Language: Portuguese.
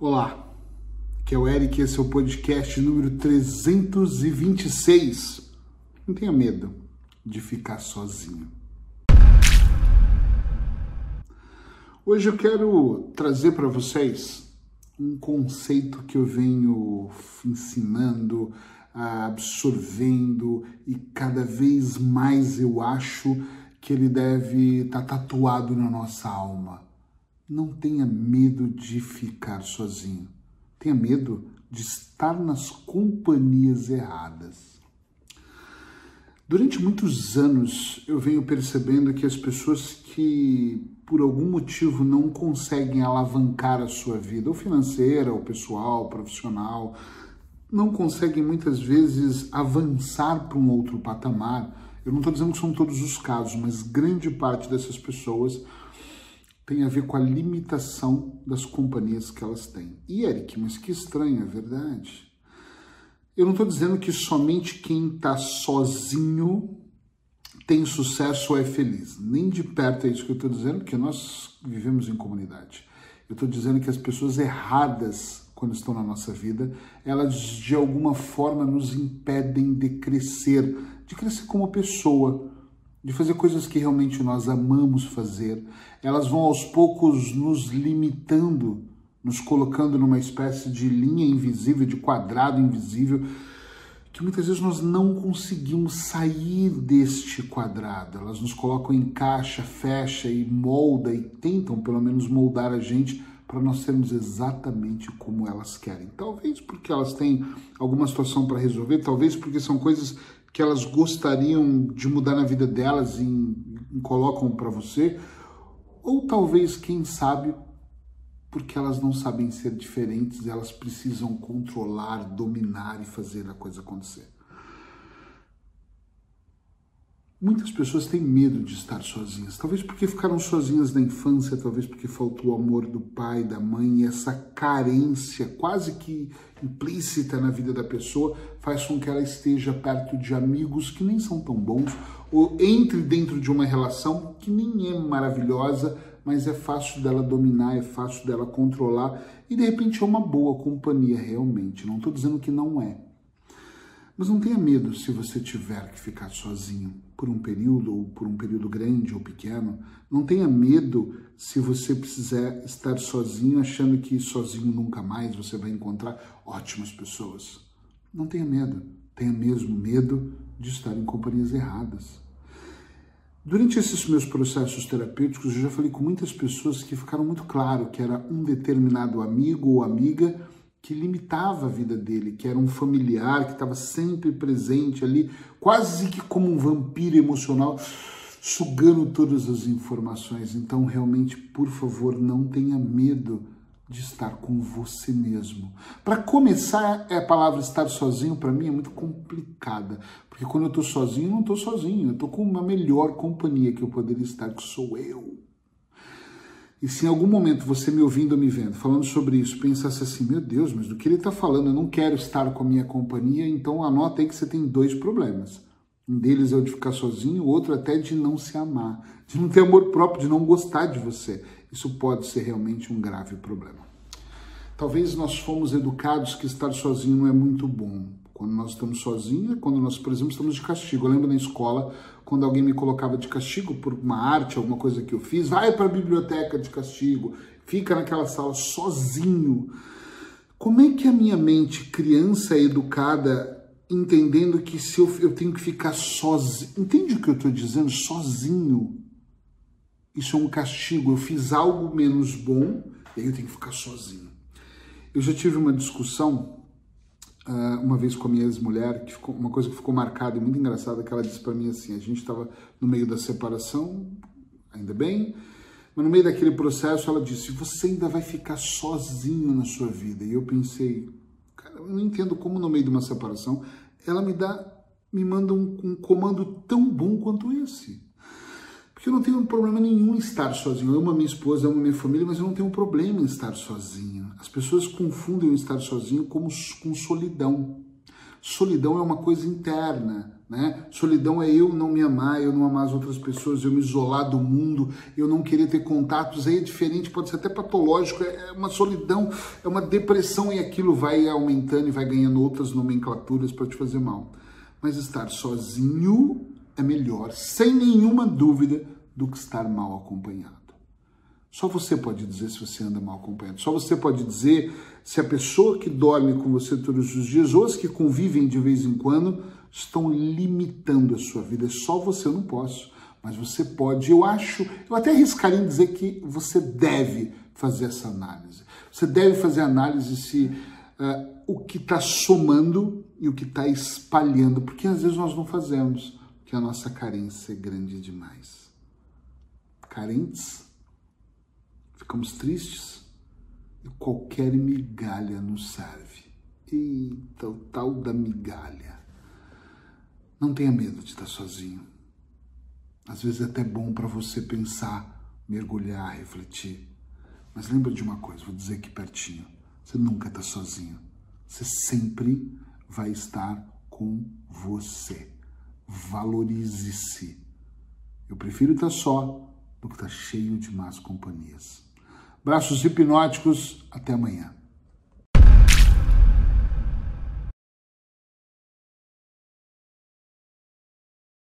Olá, aqui é o Eric, esse é o podcast número 326. Não tenha medo de ficar sozinho. Hoje eu quero trazer para vocês um conceito que eu venho ensinando, absorvendo e cada vez mais eu acho que ele deve estar tá tatuado na nossa alma não tenha medo de ficar sozinho. Tenha medo de estar nas companhias erradas. Durante muitos anos eu venho percebendo que as pessoas que por algum motivo não conseguem alavancar a sua vida, ou financeira, ou pessoal, profissional, não conseguem muitas vezes avançar para um outro patamar. Eu não estou dizendo que são todos os casos, mas grande parte dessas pessoas tem a ver com a limitação das companhias que elas têm. E Eric, mas que estranho, é verdade? Eu não estou dizendo que somente quem está sozinho tem sucesso ou é feliz. Nem de perto é isso que eu estou dizendo, porque nós vivemos em comunidade. Eu estou dizendo que as pessoas erradas, quando estão na nossa vida, elas de alguma forma nos impedem de crescer, de crescer como pessoa de fazer coisas que realmente nós amamos fazer, elas vão aos poucos nos limitando, nos colocando numa espécie de linha invisível, de quadrado invisível, que muitas vezes nós não conseguimos sair deste quadrado. Elas nos colocam em caixa, fecha e molda e tentam pelo menos moldar a gente para nós sermos exatamente como elas querem. Talvez porque elas têm alguma situação para resolver, talvez porque são coisas que elas gostariam de mudar na vida delas e, e colocam para você, ou talvez, quem sabe, porque elas não sabem ser diferentes, elas precisam controlar, dominar e fazer a coisa acontecer. Muitas pessoas têm medo de estar sozinhas, talvez porque ficaram sozinhas na infância, talvez porque faltou o amor do pai, da mãe, e essa carência quase que implícita na vida da pessoa faz com que ela esteja perto de amigos que nem são tão bons, ou entre dentro de uma relação que nem é maravilhosa, mas é fácil dela dominar, é fácil dela controlar, e de repente é uma boa companhia realmente. Não estou dizendo que não é. Mas não tenha medo se você tiver que ficar sozinho por um período, ou por um período grande ou pequeno. Não tenha medo se você precisar estar sozinho, achando que sozinho nunca mais você vai encontrar ótimas pessoas. Não tenha medo. Tenha mesmo medo de estar em companhias erradas. Durante esses meus processos terapêuticos, eu já falei com muitas pessoas que ficaram muito claro que era um determinado amigo ou amiga que limitava a vida dele, que era um familiar que estava sempre presente ali, quase que como um vampiro emocional, sugando todas as informações. Então, realmente, por favor, não tenha medo de estar com você mesmo. Para começar, a palavra estar sozinho para mim é muito complicada, porque quando eu estou sozinho, eu não estou sozinho, eu estou com uma melhor companhia que eu poderia estar, que sou eu. E se em algum momento você me ouvindo ou me vendo falando sobre isso, pensasse assim, meu Deus, mas do que ele está falando, eu não quero estar com a minha companhia, então anota aí que você tem dois problemas. Um deles é o de ficar sozinho, o outro até de não se amar, de não ter amor próprio, de não gostar de você. Isso pode ser realmente um grave problema. Talvez nós fomos educados que estar sozinho não é muito bom. Quando nós estamos sozinhos, é quando nós, por exemplo, estamos de castigo. Eu lembro na escola, quando alguém me colocava de castigo por uma arte, alguma coisa que eu fiz, vai para a biblioteca de castigo, fica naquela sala sozinho. Como é que a minha mente, criança educada, entendendo que se eu, eu tenho que ficar sozinho, entende o que eu estou dizendo? Sozinho. Isso é um castigo. Eu fiz algo menos bom e aí eu tenho que ficar sozinho. Eu já tive uma discussão uh, uma vez com a minha ex-mulher, que uma coisa que ficou marcada e muito engraçada, que ela disse para mim assim, a gente estava no meio da separação, ainda bem, mas no meio daquele processo ela disse, você ainda vai ficar sozinho na sua vida. E eu pensei, cara, eu não entendo como no meio de uma separação ela me dá, me manda um, um comando tão bom quanto esse. Porque eu não tenho problema nenhum em estar sozinho. Eu amo a minha esposa, amo a minha família, mas eu não tenho problema em estar sozinho. As pessoas confundem o estar sozinho com solidão. Solidão é uma coisa interna, né? Solidão é eu não me amar, eu não amar as outras pessoas, eu me isolar do mundo, eu não querer ter contatos. Aí é diferente, pode ser até patológico, é uma solidão, é uma depressão e aquilo vai aumentando e vai ganhando outras nomenclaturas para te fazer mal. Mas estar sozinho é melhor, sem nenhuma dúvida, do que estar mal acompanhado. Só você pode dizer se você anda mal acompanhado. Só você pode dizer se a pessoa que dorme com você todos os dias ou as que convivem de vez em quando estão limitando a sua vida. Só você eu não posso, mas você pode. Eu acho, eu até arriscaria em dizer que você deve fazer essa análise. Você deve fazer análise se uh, o que está somando e o que está espalhando, porque às vezes nós não fazemos, porque a nossa carência é grande demais. Carentes, ficamos tristes e qualquer migalha nos serve. Eita, o tal da migalha. Não tenha medo de estar sozinho. Às vezes é até bom para você pensar, mergulhar, refletir. Mas lembra de uma coisa, vou dizer aqui pertinho. Você nunca está sozinho. Você sempre vai estar com você. Valorize-se. Eu prefiro estar só do que estar cheio de más companhias. Braços hipnóticos, até amanhã.